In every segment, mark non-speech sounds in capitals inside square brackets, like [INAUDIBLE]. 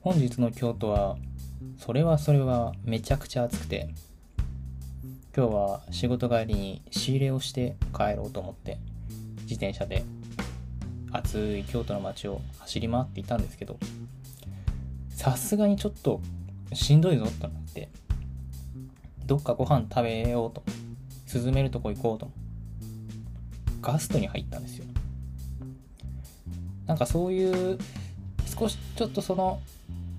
本日の京都はそれはそれはめちゃくちゃ暑くて今日は仕事帰りに仕入れをして帰ろうと思って自転車で暑い京都の街を走り回っていたんですけどさすがにちょっとしんどいぞと思ってどっかご飯食べようと涼めるとこ行こうとガストに入ったんですよ。なんかそういう少しちょっとその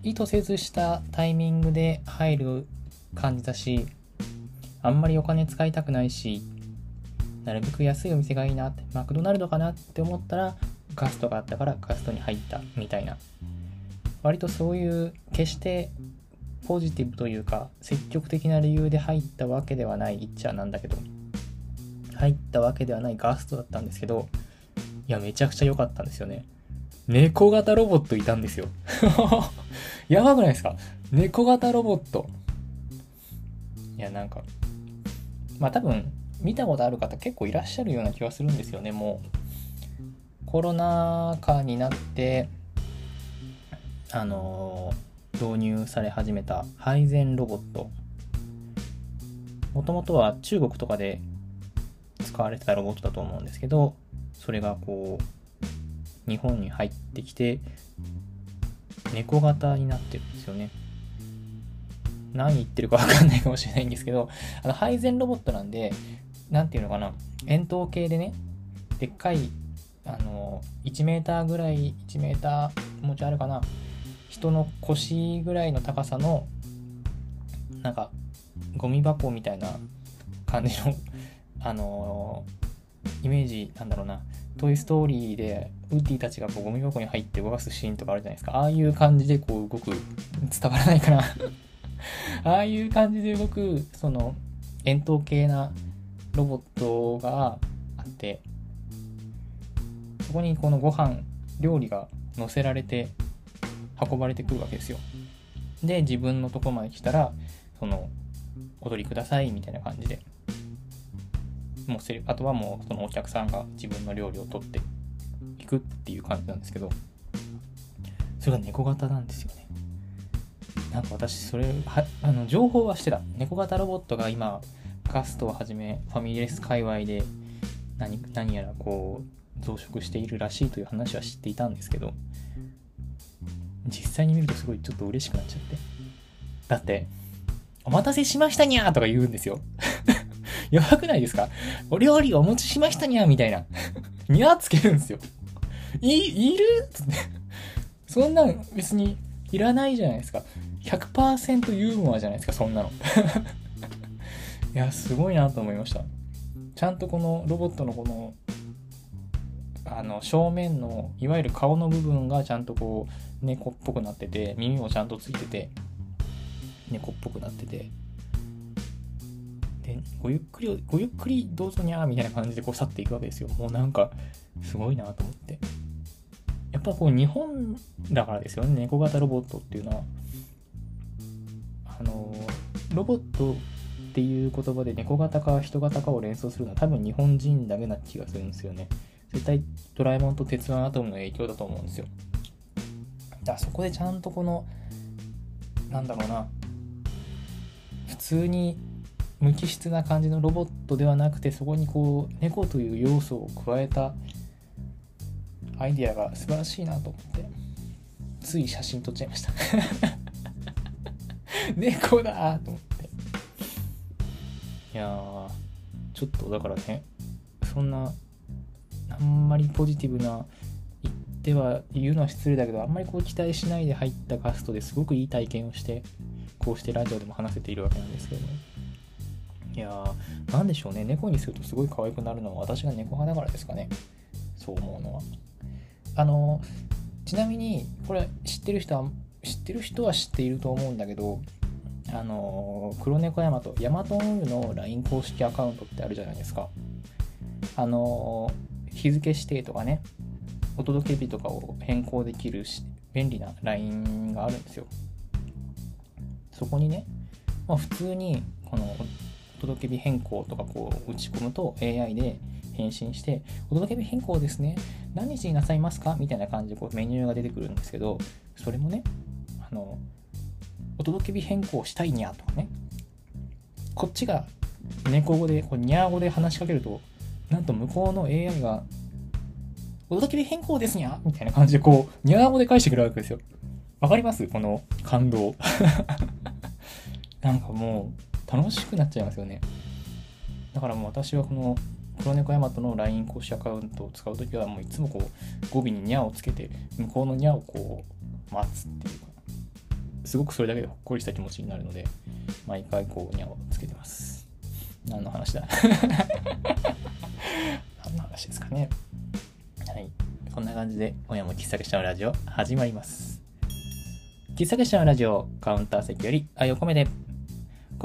意図せずしたタイミングで入る感じだしあんまりお金使いたくないしなるべく安いお店がいいなってマクドナルドかなって思ったらガストがあったからガストに入ったみたいな。割とそういう決してポジティブというか積極的な理由で入ったわけではないっちゃなんだけど入ったわけではないガストだったんですけどいやめちゃくちゃ良かったんですよね。猫型ロボットいたんですよ。[LAUGHS] やばくないですか？猫型ロボット。いやなんかまあ多分見たことある方結構いらっしゃるような気はするんですよね。もうコロナ禍になってあのー、導入され始めた配膳ロボット。もともとは中国とかで使われてたロボットだと思うんですけどそれがこう日本に入ってきて猫型になってるんですよね。何言ってるか分かんないかもしれないんですけどあの配膳ロボットなんで何ていうのかな円筒形でねでっかいあの1メーターぐらい1メーター持ちあるかな人の腰ぐらいの高さのなんかゴミ箱みたいな感じのあのイメージなんだろうな。トイ・ストーリーでウッディたちがこうゴミ箱に入って動かすシーンとかあるじゃないですか。ああいう感じでこう動く伝わらないかな。ああいう感じで動くその円筒形なロボットがあってそこにこのご飯料理が乗せられて運ばれてくるわけですよ。で自分のとこまで来たらそのお取りくださいみたいな感じでもうせあとはもうそのお客さんが自分の料理を取っていくっていう感じなんですけどそれが猫型なんですよね。なんか私それはあの情報はしてた。猫型ロボットが今ガストをはじめファミレス界隈で何何やらこう増殖しているらしいという話は知っていたんですけど実際に見るとすごいちょっと嬉しくなっちゃって。だってお待たせしましたにゃーとか言うんですよ。やばくないですか？お料理お持ちしましたにゃみたいな。にゃつけるんですよ。い、いる？つって。そんなん別にいらないじゃないですか。100%ユーモアじゃないですか、そんなの。[LAUGHS] いや、すごいなと思いました。ちゃんとこのロボットのこの、あの、正面の、いわゆる顔の部分がちゃんとこう、猫っぽくなってて、耳もちゃんとついてて、猫っぽくなってて、で、ごゆっくり、ごゆっくりどうぞにゃーみたいな感じでこう去っていくわけですよ。もうなんか、すごいなと思って。やっぱこう日本だからですよね、猫型ロボットっていうのは。あの、ロボットっていう言葉で猫型か人型かを連想するのは多分日本人だけな気がするんですよね。絶対ドラえもんと鉄腕アトムの影響だと思うんですよ。だからそこでちゃんとこの、なんだろうな、普通に無機質な感じのロボットではなくてそこにこう猫という要素を加えたアイディアが素晴らしいなと思ってつい写真撮っちゃいました。[LAUGHS] 猫だと思って。いやちょっとだからねそんなあんまりポジティブな言っては言うのは失礼だけどあんまりこう期待しないで入ったガストですごくいい体験をしてこうしてラジオでも話せているわけなんですけどもいやー、なんでしょうね。猫にするとすごい可愛くなるのは私が猫派だからですかね。そう思うのは。あの、ちなみに、これ知ってる人は、知ってる人は知っていると思うんだけど、あの、黒猫ヤマト、ヤマトンウの LINE 公式アカウントってあるじゃないですか。あの、日付指定とかね、お届け日とかを変更できるし便利な LINE があるんですよ。そこにね、まあ、普通にこの届け日変更とかこう打ち込むと AI で返信してお届け日変更ですね。何日になさいますか？みたいな感じでこうメニューが出てくるんですけどそれもねあのお届け日変更したいにゃとかね。こっちが猫語でこうニャー語で話しかけるとなんと向こうの AI がお届け日変更ですにゃみたいな感じでこうニャー語で返してくるわけですよ。わかります？この感動。[LAUGHS] なんかもう楽しくなっちゃいますよね。だからもう私はこの黒猫ヤマトの LINE 公式アカウントを使うときはもういつもこう語尾にニャをつけて向こうのニャをこう待つっていうかすごくそれだけでほっこりした気持ちになるので毎回こうニャをつけてます。何の話だ？[LAUGHS] 何の話ですかね。はい。こんな感じで今夜も喫茶結社のラジオ始まります。喫茶結社のラジオカウンター席より愛を込めて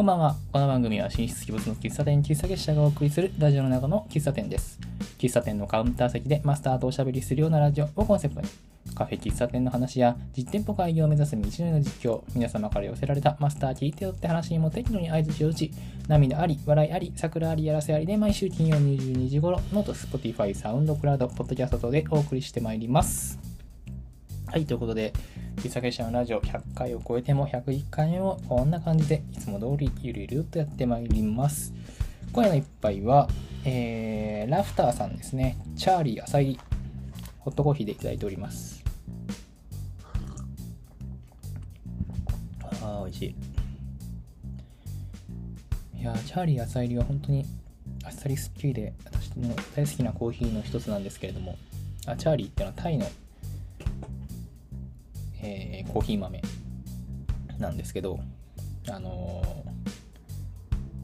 こんばんは。この番組は神出鬼没の喫茶店喫茶結社がお送りするラジオの中の喫茶店です。喫茶店のカウンター席でマスターとおしゃべりするようなラジオをコンセプトに、カフェ喫茶店の話や実店舗開業を目指す道のりの実況、皆様から寄せられたマスター聞いてよって話にも適度に相槌を打ち、涙あり、笑いあり、サクラあり、やらせありで毎週金曜22時頃、 note、Spotify、サウンドクラウド、ポッドキャスト等でお送りしてまいります。はい、ということで、喫茶結社のラジオ100回を超えても101回目もこんな感じでいつも通りゆるゆるっとやってまいります。今夜の一杯は、えー、ラフターさんですね。チャーリー浅入り。ホットコーヒーでいただいております。ああ、美味しい。いやー、チャーリー浅入りは本当にあっさりすっきりで私の大好きなコーヒーの一つなんですけれども、あチャーリーっていうのはタイのえーコーヒー豆なんですけど、あのー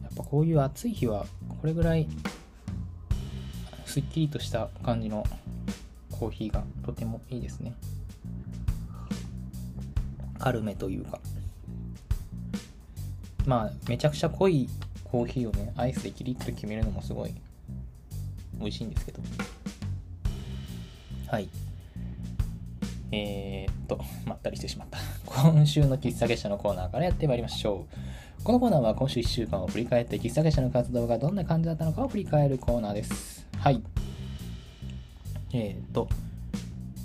やっぱこういう暑い日はこれぐらいすっきりとした感じのコーヒーがとてもいいですね。軽めというか。まあ、めちゃくちゃ濃いコーヒーをね、アイスでキリッと決めるのもすごい美味しいんですけど。はい。えー、っと、まったりしてしまった。[LAUGHS] 今週の喫茶結社のコーナーからやってまいりましょう。このコーナーは今週1週間を振り返って喫茶結社の活動がどんな感じだったのかを振り返るコーナーです。はい。えー、っと、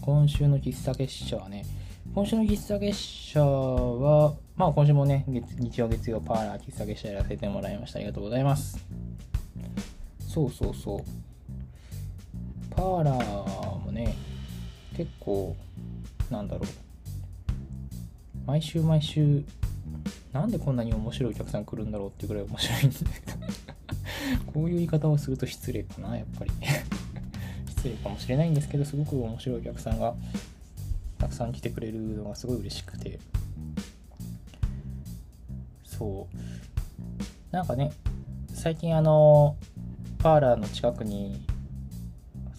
今週の喫茶結社はね、今週の喫茶結社は、まあ今週もね、日曜月曜パーラー喫茶結社やらせてもらいました。ありがとうございます。そうそうそう。パーラーもね、結構、なんだろう。毎週毎週、なんでこんなに面白いお客さん来るんだろうってぐらい面白いんだけど、[LAUGHS] こういう言い方をすると失礼かな、やっぱり。[LAUGHS] 失礼かもしれないんですけど、すごく面白いお客さんがたくさん来てくれるのがすごい嬉しくて。そう。なんかね、最近あの、パーラーの近くに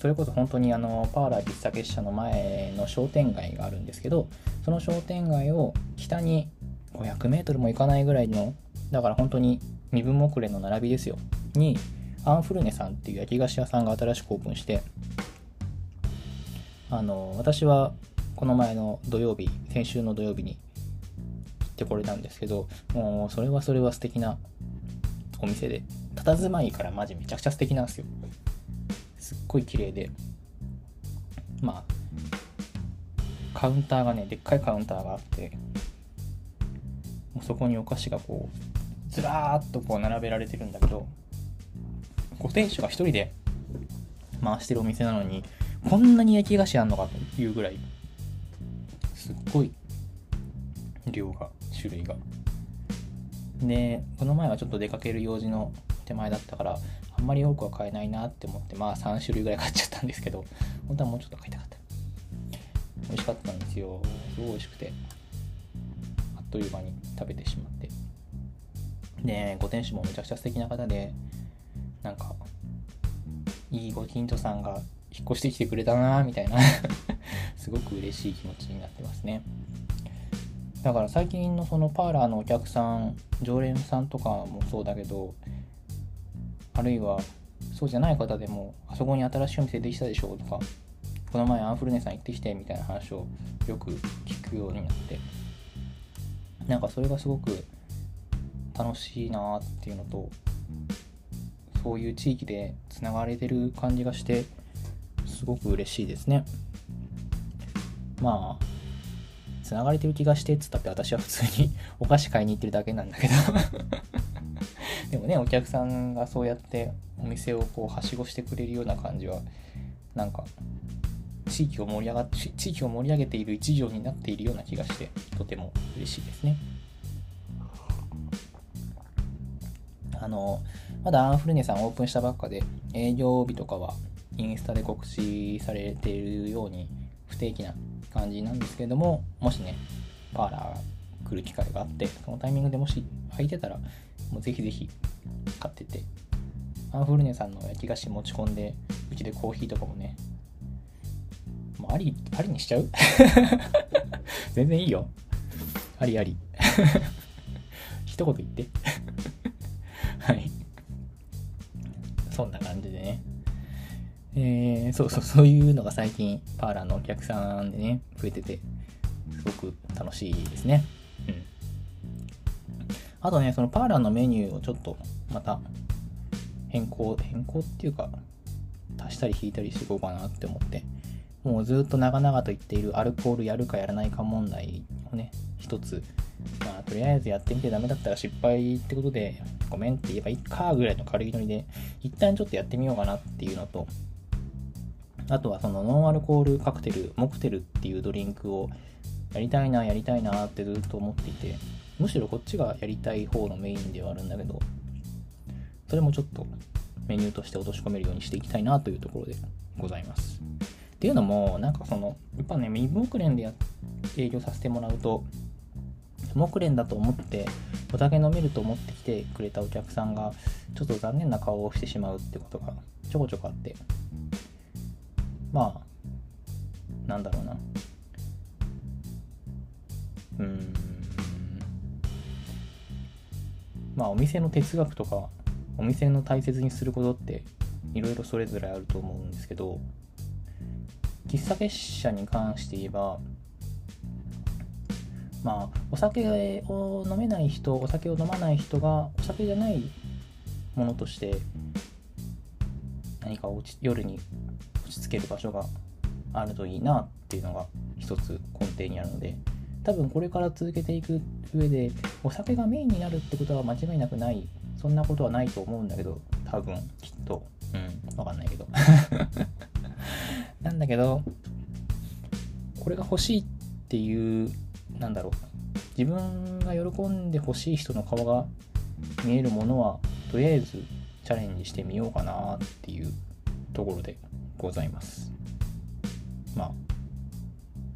それこそ本当にあのパーラー喫茶結社の前の商店街があるんですけどその商店街を北に 500m も行かないぐらいのだから本当に身分遅れの並びですよ。にアンフルネさんっていう焼き菓子屋さんが新しくオープンしてあの私はこの前の土曜日先週の土曜日に行ってこれたんですけどもうそれはそれは素敵なお店で佇まいからマジめちゃくちゃ素敵なんですよ。すっごい綺麗で。まあカウンターがねでっかいカウンターがあってもうそこにお菓子がこうずらーっとこう並べられてるんだけどこう店主が一人で回してるお店なのにこんなに焼き菓子あんのかというぐらいすっごい量が種類が。でこの前はちょっと出かける用事の手前だったからんまり多くは買えないなって思ってまあ3種類ぐらい買っちゃったんですけど本当はもうちょっと買いたかった。美味しかったんですよ。すごい美味しくて。あっという間に食べてしまって。でご店主もめちゃくちゃ素敵な方でなんかいいご近所さんが引っ越してきてくれたなみたいな。[LAUGHS] すごく嬉しい気持ちになってますね。だから最近のそのパーラーのお客さん常連さんとかもそうだけどあるいはそうじゃない方でもあそこに新しいお店できたでしょとかこの前アンフルネさん行ってきてみたいな話をよく聞くようになってなんかそれがすごく楽しいなっていうのとそういう地域でつながれてる感じがしてすごく嬉しいですね。まあつながれてる気がしてっつったって私は普通にお菓子買いに行ってるだけなんだけど。でもねお客さんがそうやってお店をこうはしごしてくれるような感じはなんか地域を盛り上が地域を盛り上げている一助になっているような気がしてとても嬉しいですね。あのまだアンフルネさんオープンしたばっかで営業日とかはインスタで告知されているように不定期な感じなんですけれどももしねパーラー来る機会があってそのタイミングでもし空いてたらもうぜひぜひ買ってて。アンフルネさんの焼き菓子持ち込んでうちでコーヒーとかもね。もうありありにしちゃう？[LAUGHS] 全然いいよ。ありあり。[LAUGHS] 一言言って。[LAUGHS] はい。そんな感じでね。えー、そうそう、そういうのが最近、パーラーのお客さんでね、増えてて、すごく楽しいですね。あとね、そのパーラーのメニューをちょっと、また、変更、変更っていうか、足したり引いたりしていこうかなって思って、もうずっと長々と言っているアルコールやるかやらないか問題をね、一つ、まあ、とりあえずやってみてダメだったら失敗ってことで、ごめんって言えばいいかぐらいの軽いノリで、一旦ちょっとやってみようかなっていうのと、あとはそのノンアルコールカクテル、モクテルっていうドリンクをやりたいな、やりたいなってずっと思っていて、むしろこっちがやりたい方のメインではあるんだけど、それもちょっとメニューとして落とし込めるようにしていきたいなというところでございます。っていうのも、なんかその、やっぱね、ミブクレンでや営業させてもらうと、木蓮だと思ってお酒飲めると思ってきてくれたお客さんがちょっと残念な顔をしてしまうってことがちょこちょこあって。まあなんだろうな。うーん。まあお店の哲学とかお店の大切にすることっていろいろそれぞれあると思うんですけど喫茶結社に関して言えばまあお酒を飲めない人お酒を飲まない人がお酒じゃないものとして何か落ち夜に落ち着ける場所があるといいなっていうのが一つ根底にあるので多分これから続けていく上でお酒がメインになるってことは間違いなくない。そんなことはないと思うんだけど多分きっと。うん。分かんないけど。[LAUGHS] なんだけどこれが欲しいっていうなんだろう。自分が喜んで欲しい人の顔が見えるものはとりあえずチャレンジしてみようかなっていうところでございます。まあ、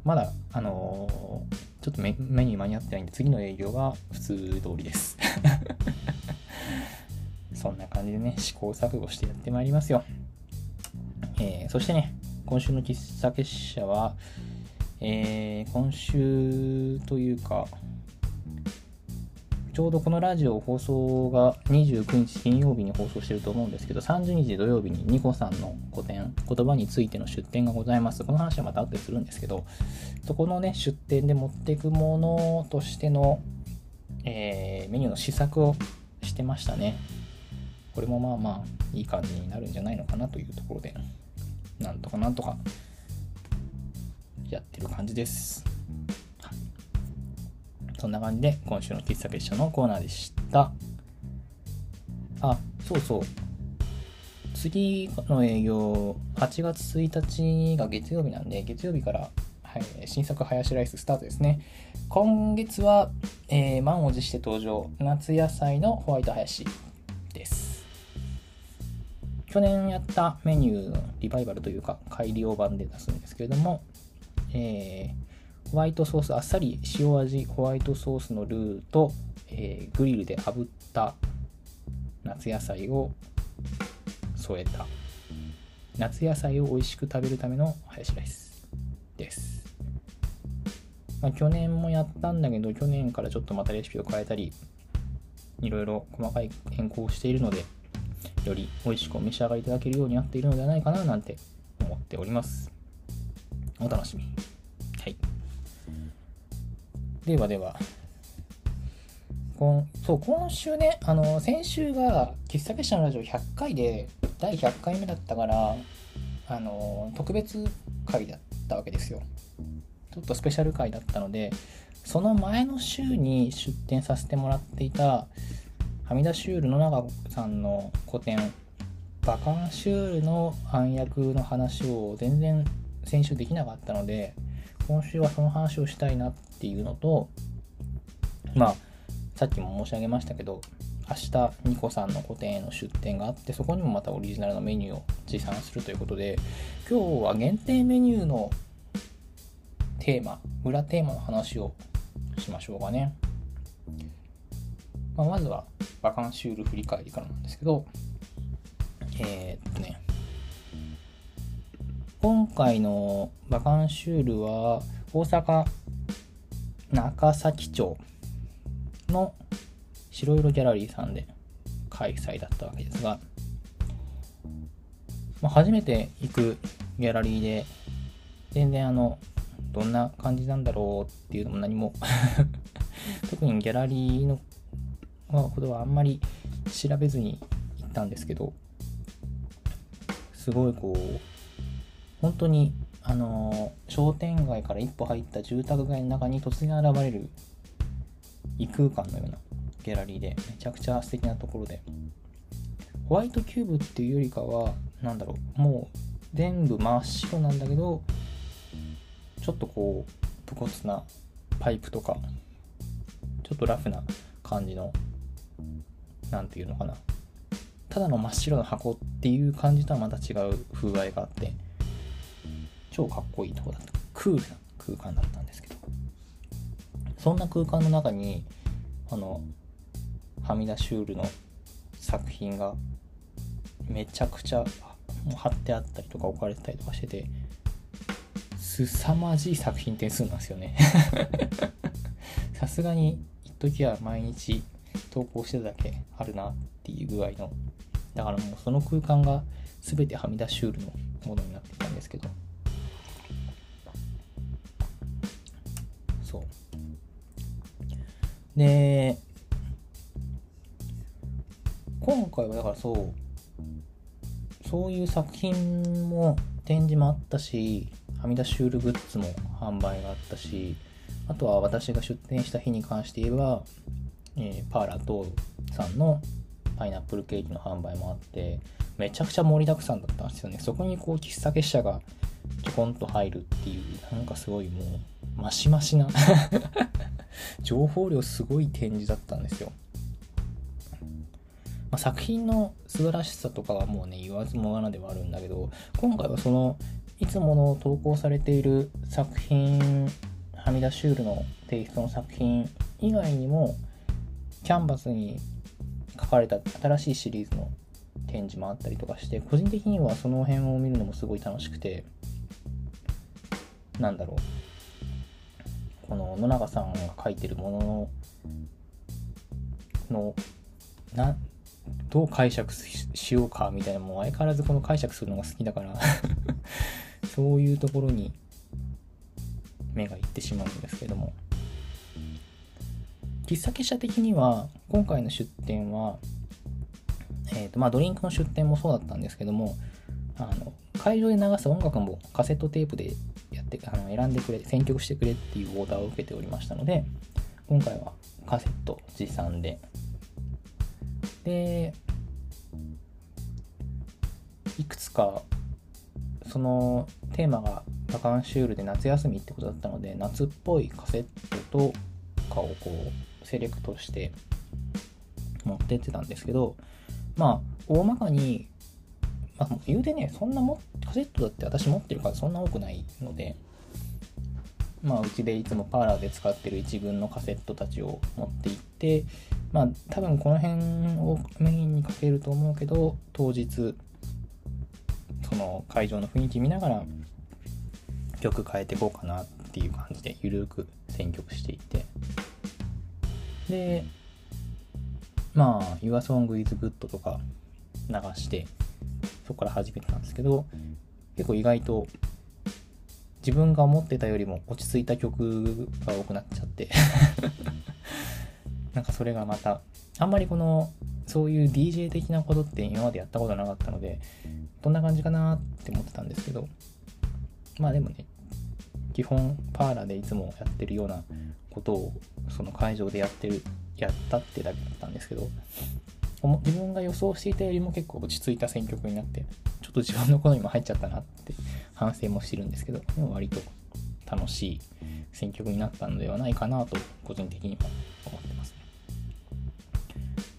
まだ、あのー、ちょっと目に間に合ってないんで、次の営業は普通通りです。[LAUGHS] そんな感じでね、試行錯誤してやってまいりますよ。えー、そしてね、今週の喫茶結社は、えー、今週というか、ちょうどこのラジオ放送が29日金曜日に放送してると思うんですけど、30日土曜日にニコさんの個展、言葉についての出展がございます。この話はまた後でするんですけど、そこのね、出展で持っていくものとしての、えー、メニューの試作をしてましたね。これもまあまあ、いい感じになるんじゃないのかなというところで、なんとかなんとか、やってる感じです。そんな感じで今週の喫茶結社のコーナーでした。あ、そうそう。次の営業、8月1日が月曜日なんで、月曜日から、はい、新作ハヤシライススタートですね。今月は、えー、満を持して登場、夏野菜のホワイトハヤシです。去年やったメニューのリバイバルというか、改良版で出すんですけれども、えーホワイトソース、あっさり塩味ホワイトソースのルーと、えー、グリルで炙った夏野菜を添えた夏野菜を美味しく食べるためのハヤシライスです。まあ、去年もやったんだけど、去年からちょっとまたレシピを変えたり、いろいろ細かい変更をしているので、より美味しくお召し上がりいただけるようになっているのではないかななんて思っております。お楽しみに。は。ではでは、今そう今週ねあの先週が喫茶結社のラジオ100回で第100回目だったからあの特別回だったわけですよちょっとスペシャル回だったのでその前の週に出展させてもらっていたはみ出しュール野永さんの個展バカンシュールの暗躍の話を全然先週できなかったので今週はその話をしたいなっっていうのとまあさっきも申し上げましたけど明日ニコさんの個展への出展があってそこにもまたオリジナルのメニューを持参するということで今日は限定メニューのテーマ裏テーマの話をしましょうかね、まあ、まずはバカンシュール振り返りからなんですけどえー、っとね今回のバカンシュールは大阪中崎町の白色ギャラリーさんで開催だったわけですが、まあ、初めて行くギャラリーで全然あのどんな感じなんだろうっていうのも何も [LAUGHS] 特にギャラリーのほどはあんまり調べずに行ったんですけどすごいこう本当にあの商店街から一歩入った住宅街の中に突然現れる異空間のようなギャラリーでめちゃくちゃ素敵なところで。ホワイトキューブっていうよりかは何だろうもう全部真っ白なんだけどちょっとこう武骨なパイプとかちょっとラフな感じの何て言うのかな。ただの真っ白な箱っていう感じとはまた違う風合いがあって超かっこいいとこだった。クールな空間だったんですけど。そんな空間の中にあのはみ出しュールの作品がめちゃくちゃ貼ってあったりとか置かれてたりとかしてて凄まじい作品点数なんですよね。[LAUGHS] さすがに一時は毎日投稿してただけあるなっていう具合の。だからもうその空間が全てはみ出しュールのものになってたんですけど。そう。で今回はだからそう。そういう作品も展示もあったしはみ出しシュールグッズも販売があったしあとは私が出店した日に関して言えば、えー、パーラトーさんのパイナップルケーキの販売もあってめちゃくちゃ盛りだくさんだったんですよね。そこにこう喫茶結社がちょこんと入るっていうなんかすごいもうマシマシな [LAUGHS] 情報量すごい展示だったんですよ。まあ、作品の素晴らしさとかはもうね言わずもがなではあるんだけど今回はそのいつもの投稿されている作品はみ出しュールのテイストの作品以外にもキャンバスに書かれた新しいシリーズの展示もあったりとかして個人的にはその辺を見るのもすごい楽しくてなんだろう。この野永さんが書いてるもののなどう解釈しようかみたいなもう相変わらずこの解釈するのが好きだから [LAUGHS] そういうところに目がいってしまうんですけども。喫茶結社的には今回の出店は、えーとまあ、ドリンクの出店もそうだったんですけどもあの会場で流す音楽もカセットテープでってあの選んでくれ選曲してくれっていうオーダーを受けておりましたので今回はカセット持参で。でいくつかそのテーマがバカンシュールで夏休みってことだったので夏っぽいカセットとかをこうセレクトして持ってってたんですけどまあ大まかに、まあ、言うてねそんなもカセットだって私持ってる数そんな多くないので。まあうちでいつもパーラーで使ってる一軍のカセットたちを持っていってまあ多分この辺をメインにかけると思うけど当日その会場の雰囲気見ながら曲変えていこうかなっていう感じでゆるく選曲していて。でまあ「YourSong is Good」とか流してそこから始めたんですけど結構意外と自分が思ってたよりも落ち着いた曲が多くなっちゃって。[LAUGHS] なんかそれがまたあんまりこのそういう DJ 的なことって今までやったことなかったのでどんな感じかなって思ってたんですけどまあでもね基本パーラでいつもやってるようなことをその会場でやってるやったってだけだったんですけど自分が予想していたよりも結構落ち着いた選曲になってちょっと自分の好みも入っちゃったなって反省もしてるんですけどでも割と楽しい選曲になったのではないかなと個人的には思ってますね。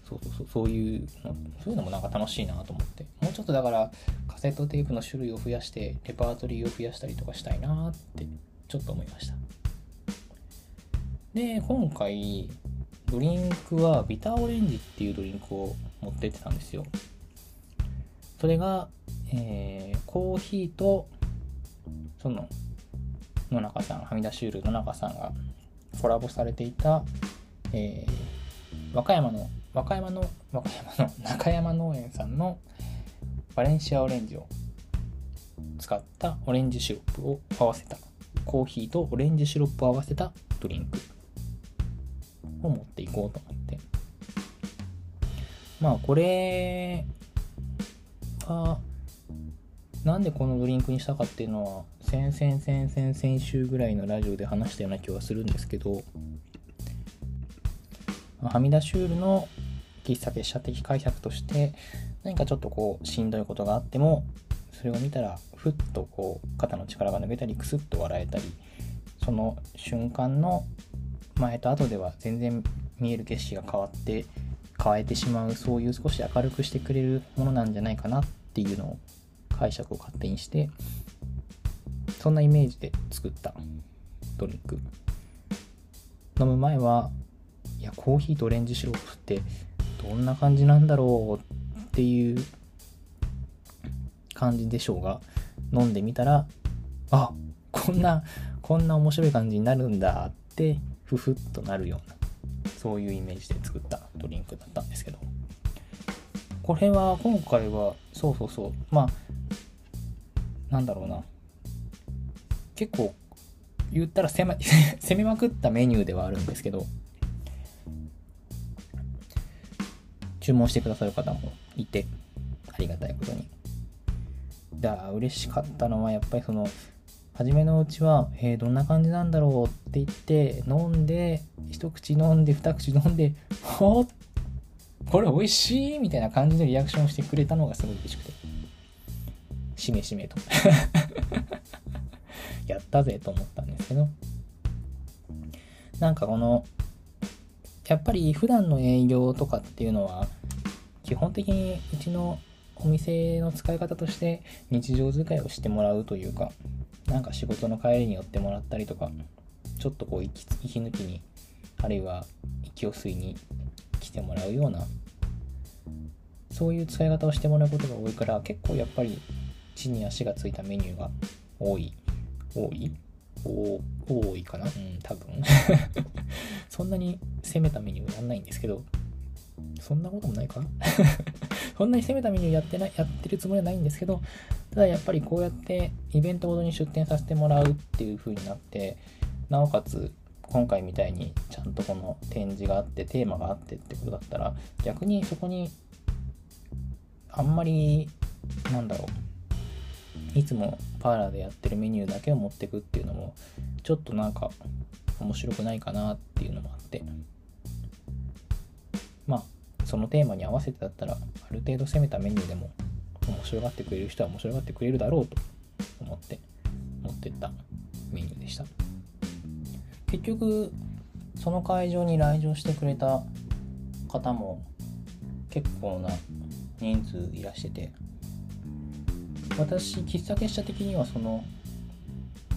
そうそうそうそういうのそういうのもなんか楽しいなと思って。もうちょっとだからカセットテープの種類を増やしてレパートリーを増やしたりとかしたいなってちょっと思いました。で今回ドリンクはビターオレンジっていうドリンクを持ってってたんですよ。それが、えー、コーヒーとその野中さんはみ出しウール野中さんがコラボされていた、えー、和歌山の和歌山の和歌山の [LAUGHS] 中山農園さんのバレンシアオレンジを使ったオレンジシロップを合わせたコーヒーとオレンジシロップを合わせたドリンク。を持っていこうと思って。まあこれはなんでこのドリンクにしたかっていうのは先々先々先週ぐらいのラジオで話したような気はするんですけどはみ出しュールの喫茶結社的解釈として何かちょっとこうしんどいことがあってもそれを見たらふっとこう肩の力が抜けたりクスッと笑えたりその瞬間の前と後では全然見える景色が変わって変えてしまうそういう少し明るくしてくれるものなんじゃないかなっていうのを解釈を勝手にしてそんなイメージで作ったドリンク。飲む前はいやコーヒーとオレンジシロップってどんな感じなんだろうっていう感じでしょうが飲んでみたらあこんなこんな面白い感じになるんだってふふっとなるようなそういうイメージで作ったドリンクだったんですけど。これは今回はそうそうそう。まあなんだろうな。結構言ったら攻め [LAUGHS] 攻めまくったメニューではあるんですけど。注文してくださる方もいてありがたいことに。だ嬉しかったのはやっぱりその初めのうちは、えー、どんな感じなんだろうって言って飲んで一口飲んで二口飲んでほこれ美味しいみたいな感じのリアクションしてくれたのがすごい嬉しくて。しめしめと。[LAUGHS] やったぜと思ったんですけど。なんかこのやっぱり普段の営業とかっていうのは基本的にうちのお店の使い方として日常使いをしてもらうというかなんか仕事の帰りに寄ってもらったりとかちょっとこう息息抜きにあるいは息を吸いに来てもらうようなそういう使い方をしてもらうことが多いから結構やっぱり地に足がついたメニューが多い。多い？多いかな？うん多分。[LAUGHS] そんなに攻めたメニューやんないんですけどそんなこともないか？[LAUGHS] そんなに攻めたメニューやってない、やってるつもりはないんですけど、ただやっぱりこうやってイベントごとに出店させてもらうっていう風になって、なおかつ今回みたいにちゃんとこの展示があってテーマがあってってことだったら逆にそこにあんまりなんだろういつもパーラーでやってるメニューだけを持ってくっていうのもちょっとなんか面白くないかなっていうのもあって。まあそのテーマに合わせてだったらある程度攻めたメニューでも面白がってくれる人は面白がってくれるだろうと思って持ってったメニューでした。結局その会場に来場してくれた方も結構な人数いらしてて私喫茶結社的にはその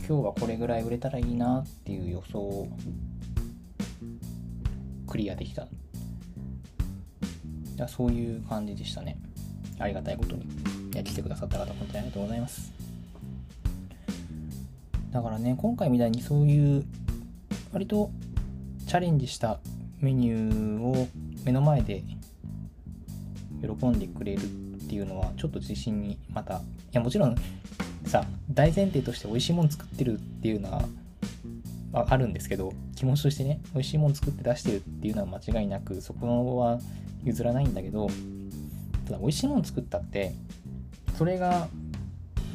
今日はこれぐらい売れたらいいなっていう予想をクリアできたやそういう感じでしたね。ありがたいことに。や来てくださった方本当にありがとうございます。だからね今回みたいにそういう割とチャレンジしたメニューを目の前で喜んでくれるっていうのはちょっと自信にまたいやもちろんさ大前提として美味しいもの作ってるっていうのはああるんですけど気持ちとしてね美味しいもの作って出してるっていうのは間違いなくそこは譲らないんだけどただ美味しいもの作ったってそれが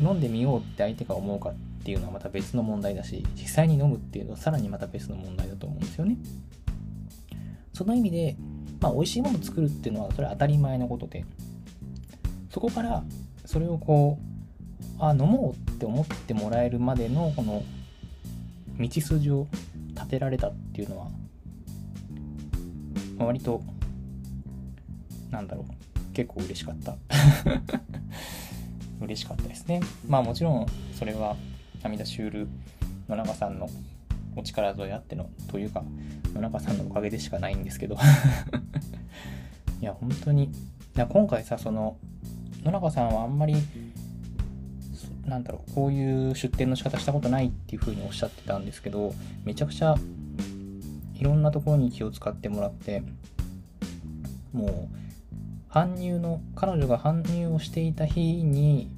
飲んでみようって相手が思うかっていうのはまた別の問題だし実際に飲むっていうのはさらにまた別の問題だと思うんですよね。その意味で、まあ、美味しいもの作るっていうのはそれは当たり前のことでそこからそれをこうあ飲もうって思ってもらえるまでのこの道筋を立てられたっていうのは割となんだろう。結構嬉しかった。[LAUGHS] 嬉しかったですね。まあもちろんそれは涙シュール野中さんのお力添えあってのというか野中さんのおかげでしかないんですけど。[LAUGHS] いや本当に。いや今回さその野中さんはあんまりなんだろうこういう出店の仕方したことないっていう風におっしゃってたんですけどめちゃくちゃいろんなところに気を使ってもらってもう搬入の彼女が搬入をしていた日に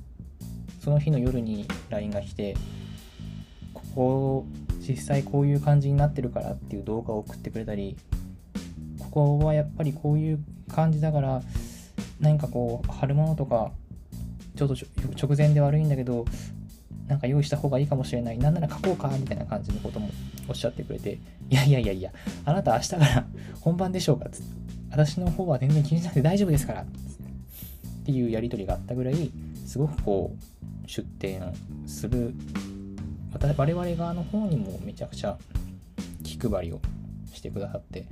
その日の夜に LINE が来てここ実際こういう感じになってるからっていう動画を送ってくれたりここはやっぱりこういう感じだから何かこう貼るものとかちょっと直前で悪いんだけどなんか用意した方がいいかもしれない。なんなら書こうかみたいな感じのこともおっしゃってくれて。いやいやいやいやあなた明日から本番でしょうかつって。私の方は全然気にしなくて大丈夫ですから。っていうやり取りがあったぐらいすごくこう出店する。我々側の方にもめちゃくちゃ気配りをしてくださって。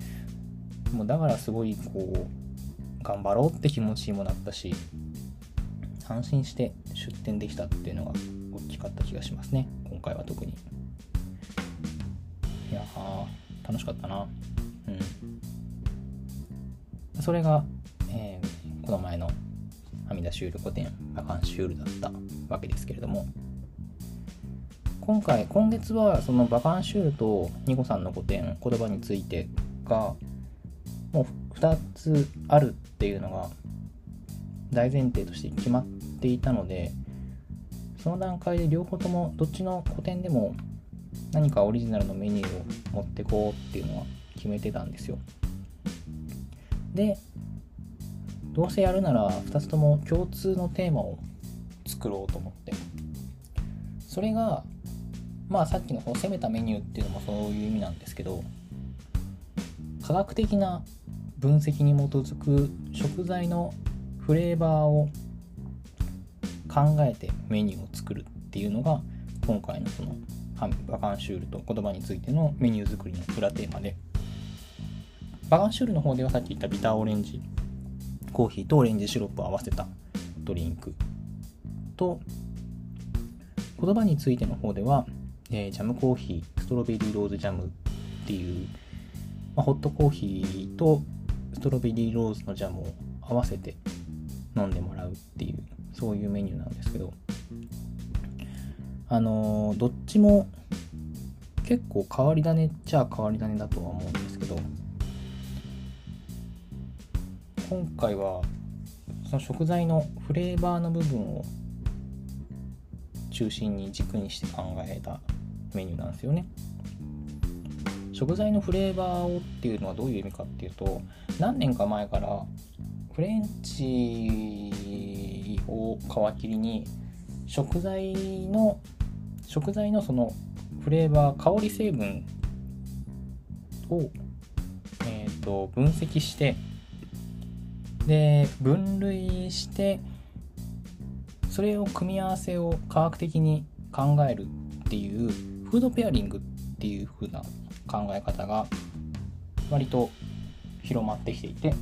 もうだからすごいこう頑張ろうって気持ちにもなったし。安心して出店できたっていうのが大きかった気がしますね。今回は特に。いやー楽しかったな。うん。それが、えー、この前の阿弥陀シュール古典バカンシュールだったわけですけれども。今回今月はそのバカンシュールとニコさんの古典言葉についてがもう2つあるっていうのが大前提として決まっていたのでその段階で両方ともどっちの古典でも何かオリジナルのメニューを持ってこうっていうのは決めてたんですよ。でどうせやるなら2つとも共通のテーマを作ろうと思って。それがまあさっきのこの攻めたメニューっていうのもそういう意味なんですけど科学的な分析に基づく食材のフレーバーを考えてメニューを作るっていうのが今回のそのバカンシュールと言葉についてのメニュー作りの裏テーマで。バカンシュールの方ではさっき言ったビターオレンジコーヒーとオレンジシロップを合わせたドリンク。と言葉についての方では、えー、ジャムコーヒーストロベリーローズジャムっていう、まあ、ホットコーヒーとストロベリーローズのジャムを合わせて飲んでもらうっていうそういうメニューなんですけどあのー、どっちも結構変わり種っちゃ変わり種だとは思うんですけど今回はその食材のフレーバーの部分を中心に軸にして考えたメニューなんですよね。食材のフレーバーをっていうのはどういう意味かっていうと何年か前からフレンチを皮切りに食材の食材のそのフレーバー香り成分を、えーと、分析してで分類してそれを組み合わせを科学的に考えるっていうフードペアリングっていう風な考え方が割と広まってきていて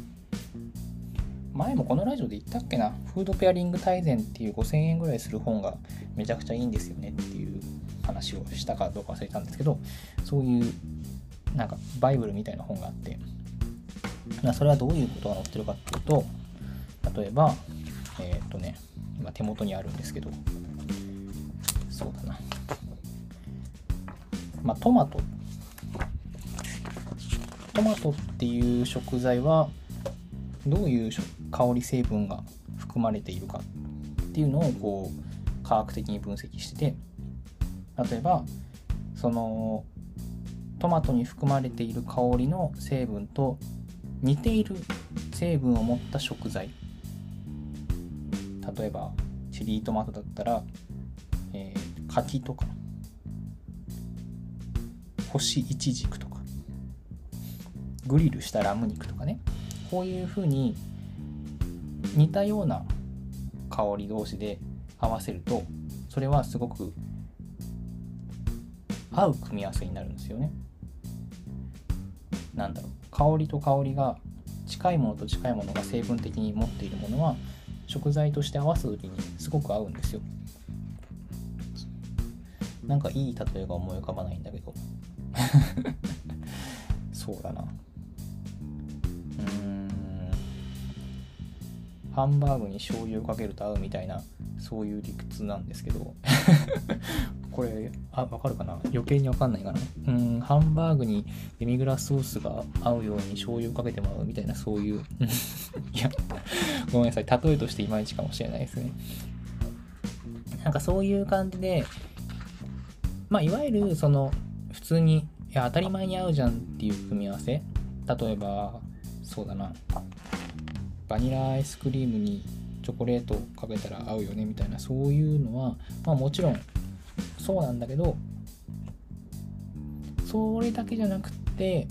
前もこのラジオで言ったっけな、フードペアリング大全っていう5000円ぐらいする本がめちゃくちゃいいんですよねっていう話をしたかどうか忘れたんですけど、そういうなんかバイブルみたいな本があって、それはどういうことが載ってるかっていうと、例えば、えっ、ー、とね、今手元にあるんですけど、そうだな。まあ、トマト。トマトっていう食材は、どういう香り成分が含まれているかっていうのをこう科学的に分析してて例えばそのトマトに含まれている香りの成分と似ている成分を持った食材。例えばチリートマトだったら、えー、柿とか。干しイチジクとか。グリルしたラム肉とかね。こういうふうに似たような香り同士で合わせるとそれはすごく合う組み合わせになるんですよね。なんだろう香りと香りが近いものと近いものが成分的に持っているものは食材として合わす時にすごく合うんですよ。なんかいい例えが思い浮かばないんだけど [LAUGHS] そうだなハンバーグに醤油をかけると合うみたいなそういう理屈なんですけど。[LAUGHS] これあ分かるかな？余計に分かんないかな。うんハンバーグにデミグラスソースが合うように醤油をかけてもらうみたいなそういう。[LAUGHS] いやごめんなさい。例えとしていまいちかもしれないですね。なんかそういう感じでまあいわゆるその普通にいや当たり前に合うじゃんっていう組み合わせ。例えばそうだな。バニラアイスクリームにチョコレートかけたら合うよねみたいなそういうのはまあもちろんそうなんだけどそれだけじゃなくって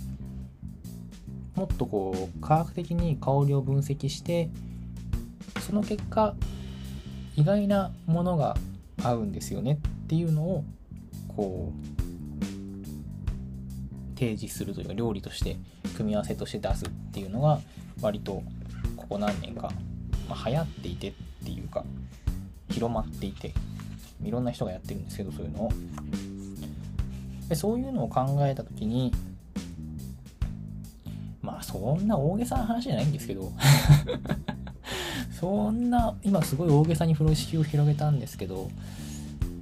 もっとこう科学的に香りを分析してその結果意外なものが合うんですよねっていうのをこう提示するというか料理として組み合わせとして出すっていうのが割とここ何年か、まあ、流行っていてっていうか広まっていていろんな人がやってるんですけどそういうのを。でそういうのを考えた時にまあそんな大げさな話じゃないんですけど [LAUGHS] そんな今すごい大げさに風呂敷を広げたんですけど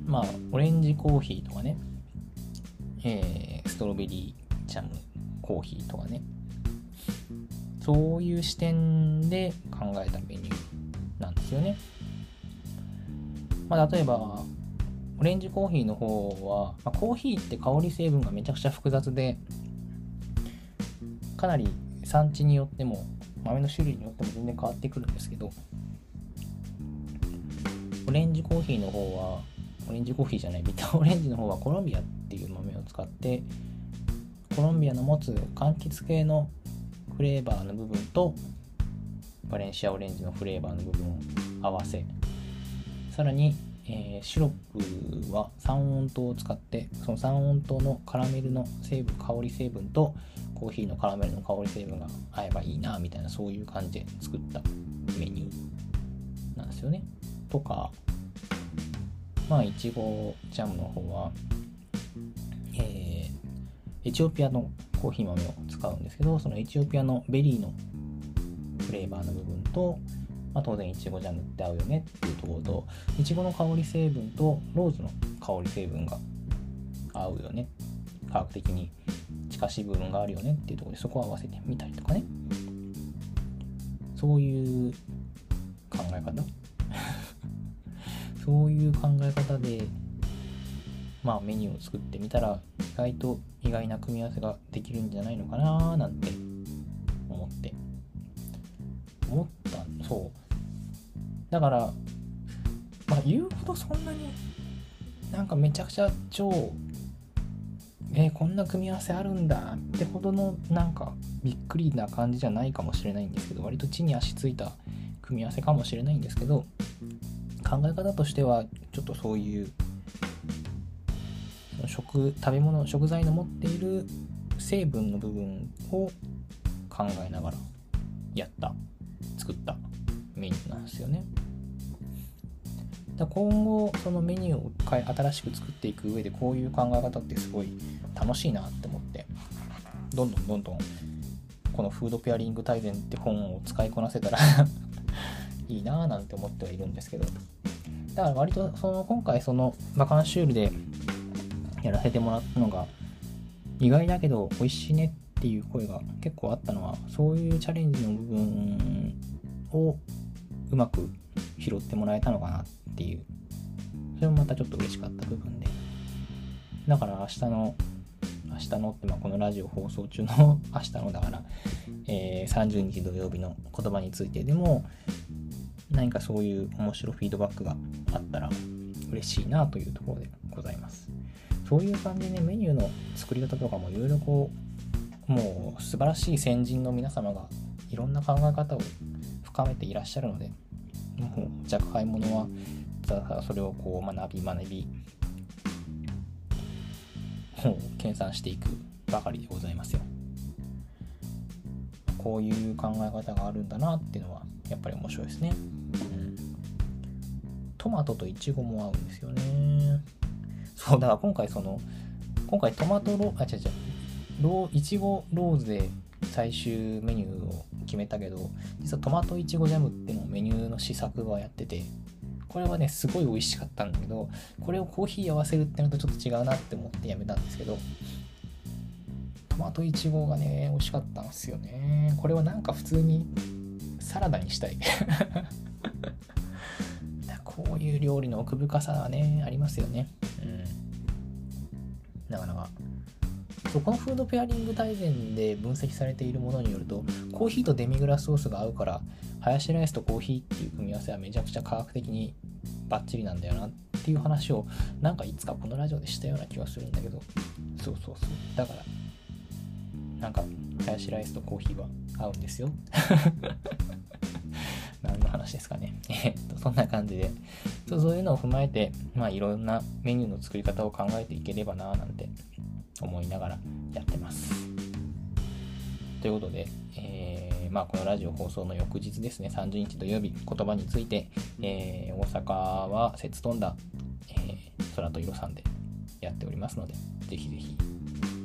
まあオレンジコーヒーとかね、えー、ストロベリージャムコーヒーとかねそういう視点で考えたメニューなんですよね。まあ、例えばオレンジコーヒーの方は、まあ、コーヒーって香り成分がめちゃくちゃ複雑でかなり産地によっても豆の種類によっても全然変わってくるんですけどオレンジコーヒーの方はオレンジコーヒーじゃないビターオレンジの方はコロンビアっていう豆を使ってコロンビアの持つ柑橘系のフレーバーの部分とバレンシアオレンジのフレーバーの部分を合わせさらに、えー、シロップは三温糖を使ってその三温糖のカラメルの成分香り成分とコーヒーのカラメルの香り成分が合えばいいなみたいなそういう感じで作ったメニューなんですよね。とかまあいちごジャムの方はえー、エチオピアのコーヒー豆を使うんですけどそのエチオピアのベリーのフレーバーの部分とまあ、当然いちごジャムって合うよねっていうところといちごの香り成分とローズの香り成分が合うよね。科学的に近しい部分があるよねっていうところでそこを合わせてみたりとかね。そういう考え方。[LAUGHS] そういう考え方でまあメニューを作ってみたら意外と意外な組み合わせができるんじゃないのかななんて思って。思ったそう。だから、まあ、言うほどそんなになんかめちゃくちゃ超えー、こんな組み合わせあるんだってほどのなんかびっくりな感じじゃないかもしれないんですけど割と地に足ついた組み合わせかもしれないんですけど考え方としてはちょっとそういうその食食べ物食材の持っている成分の部分を考えながらやった作ったメニューなんですよね。だ今後そのメニューを新しく作っていく上でこういう考え方ってすごい楽しいなって思ってどんどんどんどんこのフードペアリング大全って本を使いこなせたら [LAUGHS] いいなぁなんて思ってはいるんですけどだから割とその今回そのバカンシュールでやらせてもらったのが意外だけど美味しいねっていう声が結構あったのはそういうチャレンジの部分をうまく拾ってもらえたのかなっていうそれもまたちょっと嬉しかった部分でだから明日の明日のって、まあ、このラジオ放送中の明日のだから、えー、30日土曜日の言葉についてでも何かそういう面白フィードバックがあったら嬉しいなというところでございます。そういう感じでね、メニューの作り方とかもいろいろこう、もう素晴らしい先人の皆様がいろんな考え方を深めていらっしゃるので、もう若輩者はそれをこう学び学び、もう研鑽していくばかりでございますよ。こういう考え方があるんだなっていうのはやっぱり面白いですね。トマトとイチゴも合うんですよね。そう、だから今回その、今回トマトロ、あ、違う違う、ロー、いちごローズで最終メニューを決めたけど、実はトマトいちごジャムっていうのをメニューの試作はやってて、これはね、すごい美味しかったんだけど、これをコーヒー合わせるってなるとちょっと違うなって思ってやめたんですけど、トマトいちごがね、美味しかったんですよね。これはなんか普通にサラダにしたい。[LAUGHS] こういう料理の奥深さはね、ありますよね。なかなか。そこのフードペアリング大全で分析されているものによると、コーヒーとデミグラスソースが合うから、ハヤシライスとコーヒーっていう組み合わせはめちゃくちゃ科学的にバッチリなんだよなっていう話を、なんかいつかこのラジオでしたような気がするんだけど、そうそうそう。だから、なんか、ハヤシライスとコーヒーは合うんですよ。何の話ですかね。[LAUGHS] えっと、そんな感じで、そうそういうのを踏まえて、まあ、いろんなメニューの作り方を考えていければな、なんて思いながらやってます。ということで、えー、まあ、このラジオ放送の翌日ですね、30日土曜日、言葉について、えー、大阪は節飛んだ、えー、空と色さんでやっておりますので、ぜひぜひ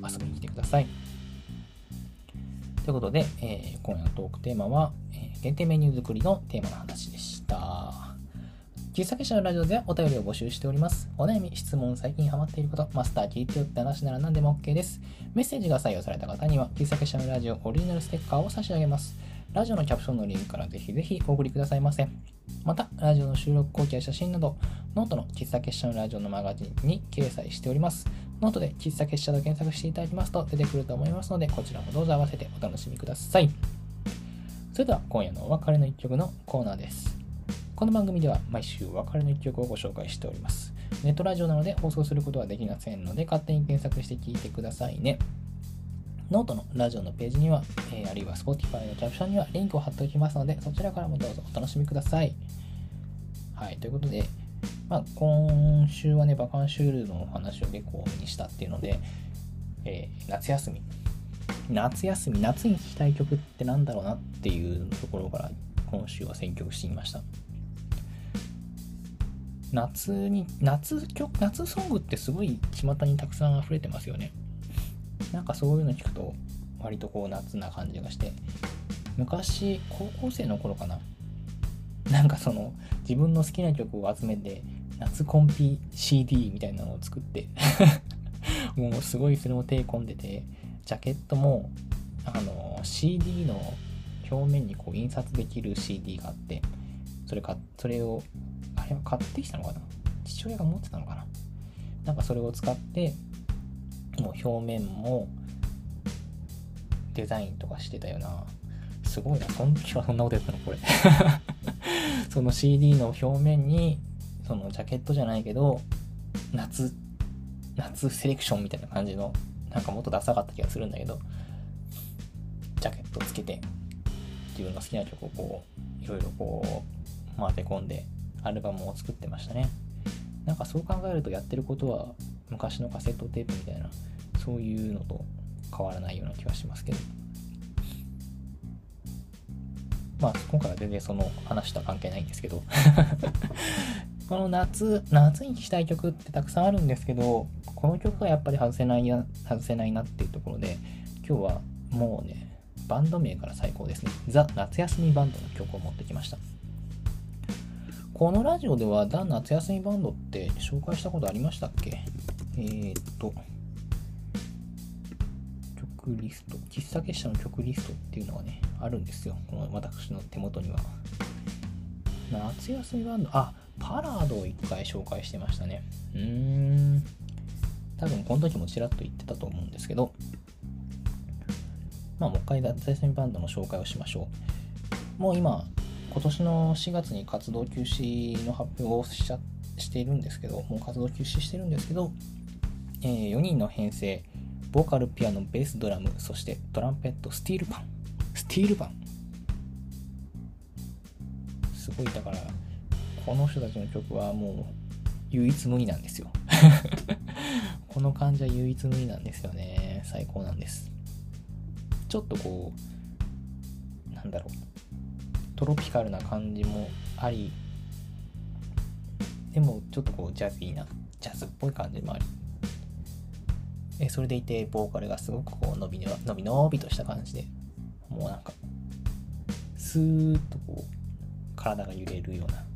遊びに来てください。ということで、えー、今夜のトークテーマは、えー、限定メニュー作りのテーマの話でした。喫茶結社のラジオではお便りを募集しております。お悩み、質問、最近ハマっていること、マスター聞いてよって話なら何でも OK です。メッセージが採用された方には、喫茶結社のラジオオリジナルステッカーを差し上げます。ラジオのキャプションのリンクからぜひぜひお送りくださいませ。また、ラジオの収録後記や写真など、ノートの喫茶結社のラジオのマガジンに掲載しております。ノートで喫茶結社と検索していただきますと出てくると思いますので、こちらもどうぞ合わせてお楽しみください。それでは今夜のお別れの一曲のコーナーです。この番組では毎週お別れの一曲をご紹介しております。ネットラジオなので放送することはできませんので、勝手に検索して聴いてくださいね。ノートのラジオのページには、えー、あるいは Spotify のキャプションにはリンクを貼っておきますので、そちらからもどうぞお楽しみください。はい、ということで、まあ、今週はね、バカンシュールのお話を結構にしたっていうので、えー、夏休み。夏休み、夏に聴きたい曲ってなんだろうなっていうところから今週は選曲してみました。夏に、夏曲、夏ソングってすごい巷にたくさん溢れてますよね。なんかそういうの聞くと割とこう夏な感じがして、昔、高校生の頃かな。なんかその自分の好きな曲を集めて夏コンピ CD みたいなのを作って [LAUGHS] もうすごいそれも手込んでてジャケットもあの CD の表面にこう印刷できる CD があってそれかそれをあれは買ってきたのかな？父親が持ってたのかな？なんかそれを使ってもう表面もデザインとかしてたよな。すごいな。その時はそんなことやったの？これ。[LAUGHS] その CD の表面にそのジャケットじゃないけど夏夏セレクションみたいな感じのなんかもっとダサかった気がするんだけどジャケットつけて自分の好きな曲をこういろいろこう混ぜ込んでアルバムを作ってましたね。なんかそう考えるとやってることは昔のカセットテープみたいなそういうのと変わらないような気はしますけど。まあ今回は全然その話とは関係ないんですけど。この夏、夏に聴きたい曲ってたくさんあるんですけど、この曲はやっぱり外せないな、外せないなっていうところで、今日はもうね、バンド名から最高ですね。ザ・夏休みバンドの曲を持ってきました。このラジオではザ・夏休みバンドって紹介したことありましたっけ？えー、っと、曲リスト、喫茶結社の曲リストっていうのがね、あるんですよ。この私の手元には。夏休みバンド、あ、パラードを一回紹介してましたね。うーん。多分この時もちらっと言ってたと思うんですけど、まあ、もう一回夏休みバンドの紹介をしましょう。もう今、今年の4月に活動休止の発表をしちゃしているんですけど、もう活動休止してるんですけど、えー、4人の編成、ボーカル、ピアノ、ベース、ドラム、そしてトランペット、スティールパン。スティールパン。すごい、だから、この人たちの曲はもう唯一無二なんですよ。[LAUGHS] この感じは唯一無二なんですよね。最高なんです。ちょっとこう、なんだろう。トロピカルな感じもあり、でもちょっとこうジャズィーな、ジャズっぽい感じもあり、えそれでいて、ボーカルがすごくこう伸び伸び伸びとした感じで、もうなんか、スーッとこう、体が揺れるような、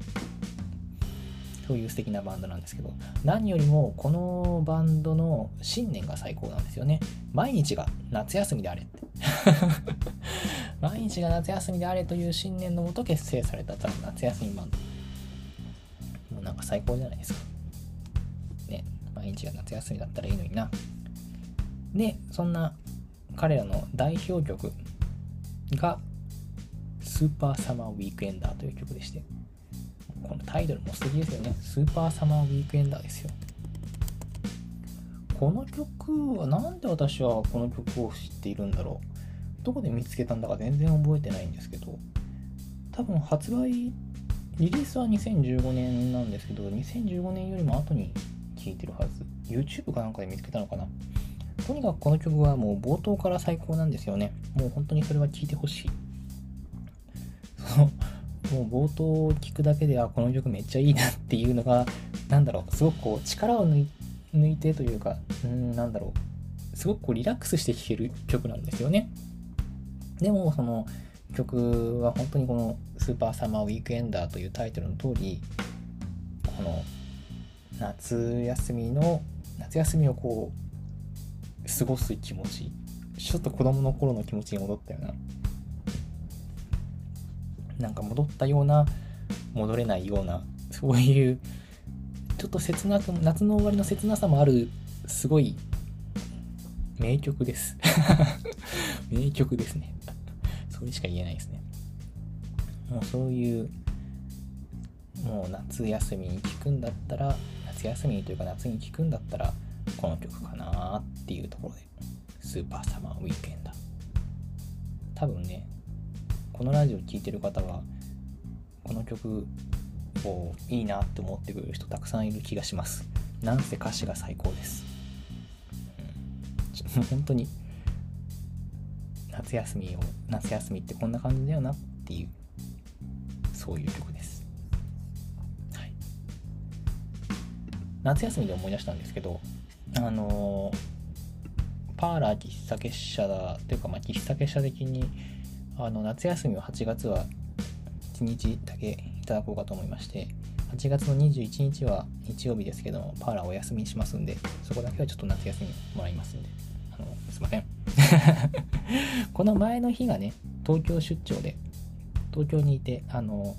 そういう素敵なバンドなんですけど、何よりもこのバンドの信念が最高なんですよね。毎日が夏休みであれって。[LAUGHS] 毎日が夏休みであれという信念のもと結成された夏休みバンド。もうなんか最高じゃないですか。ね、毎日が夏休みだったらいいのにな。で、そんな彼らの代表曲がスーパーサマーウィークエンダーという曲でして、このタイトルも素敵ですよね。スーパーサマーウィークエンダーですよ。この曲は、なんで私はこの曲を知っているんだろう。どこで見つけたんだか全然覚えてないんですけど、多分発売、リリースは2015年なんですけど、2015年よりも後に聴いてるはず。YouTube かなんかで見つけたのかな。とにかくこの曲はもう冒頭から最高なんですよね。もう本当にそれは聴いてほしい。その、もう冒頭を聞くだけで、あ、この曲めっちゃいいなっていうのが、なんだろう、すごくこう力を抜いてというか、うん、なんだろう、すごくこうリラックスして聴ける曲なんですよね。でも、その曲は本当にこのスーパーサマーウィークエンダーというタイトルの通り、この夏休みの、夏休みをこう、過ごす気持ちちょっと子供の頃の気持ちに戻ったようななんか戻ったような戻れないようなそういうちょっと切なく夏の終わりの切なさもあるすごい名曲です。[LAUGHS] 名曲ですね。それしか言えないですね。もうそういうもう夏休みに聴くんだったら夏休みというか夏に聴くんだったらこの曲かなっていうところで、スーパーサマーウィークエンダー。多分ね、このラジオ聴いてる方は、この曲をいいなって思ってくれる人たくさんいる気がします。なんせ歌詞が最高です。うん、本当に、夏休みを、夏休みってこんな感じだよなっていう、そういう曲です。はい。夏休みで思い出したんですけど、あのパーラー喫茶結社だというか、まあ、喫茶結社的にあの夏休みを8月は1日だけいただこうかと思いまして8月の21日は日曜日ですけどもパーラーお休みしますんでそこだけはちょっと夏休みもらいますんであのすいません。[LAUGHS] この前の日がね東京出張で東京にいてあの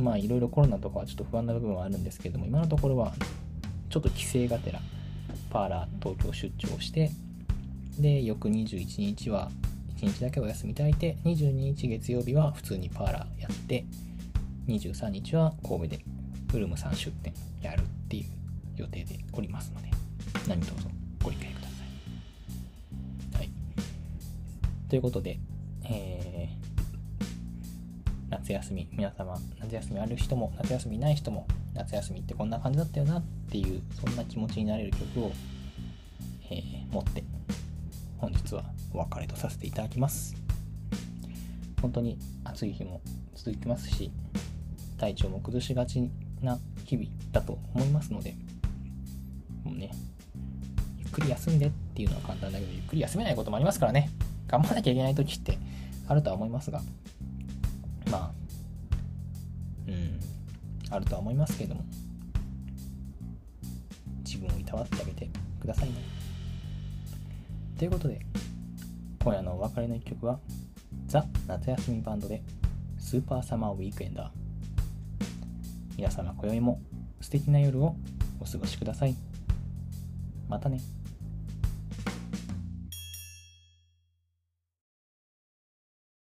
まあいろいろコロナとかはちょっと不安な部分はあるんですけども今のところはちょっと帰省がてらパーラー東京出張してで翌21日は1日だけお休みいただいて22日月曜日は普通にパーラーやって23日は神戸でフルム3出店やるっていう予定でおりますので何卒ご理解ください。はい。ということで、えー、夏休み、皆様、夏休みある人も、夏休みない人も、夏休みってこんな感じだったよなっていうそんな気持ちになれる曲を、えー、持って本日はお別れとさせていただきます。本当に暑い日も続きますし体調も崩しがちな日々だと思いますのでもうねゆっくり休んでっていうのは簡単だけどゆっくり休めないこともありますからね。頑張らなきゃいけない時ってあるとは思いますがまあうんあるとは思いますけれども自分をいたわってあげてくださいね。ということで今夜のお別れの一曲はザ・夏休みバンドでスーパーサマーウィークエンダー皆様今宵も素敵な夜をお過ごしくださいまたね。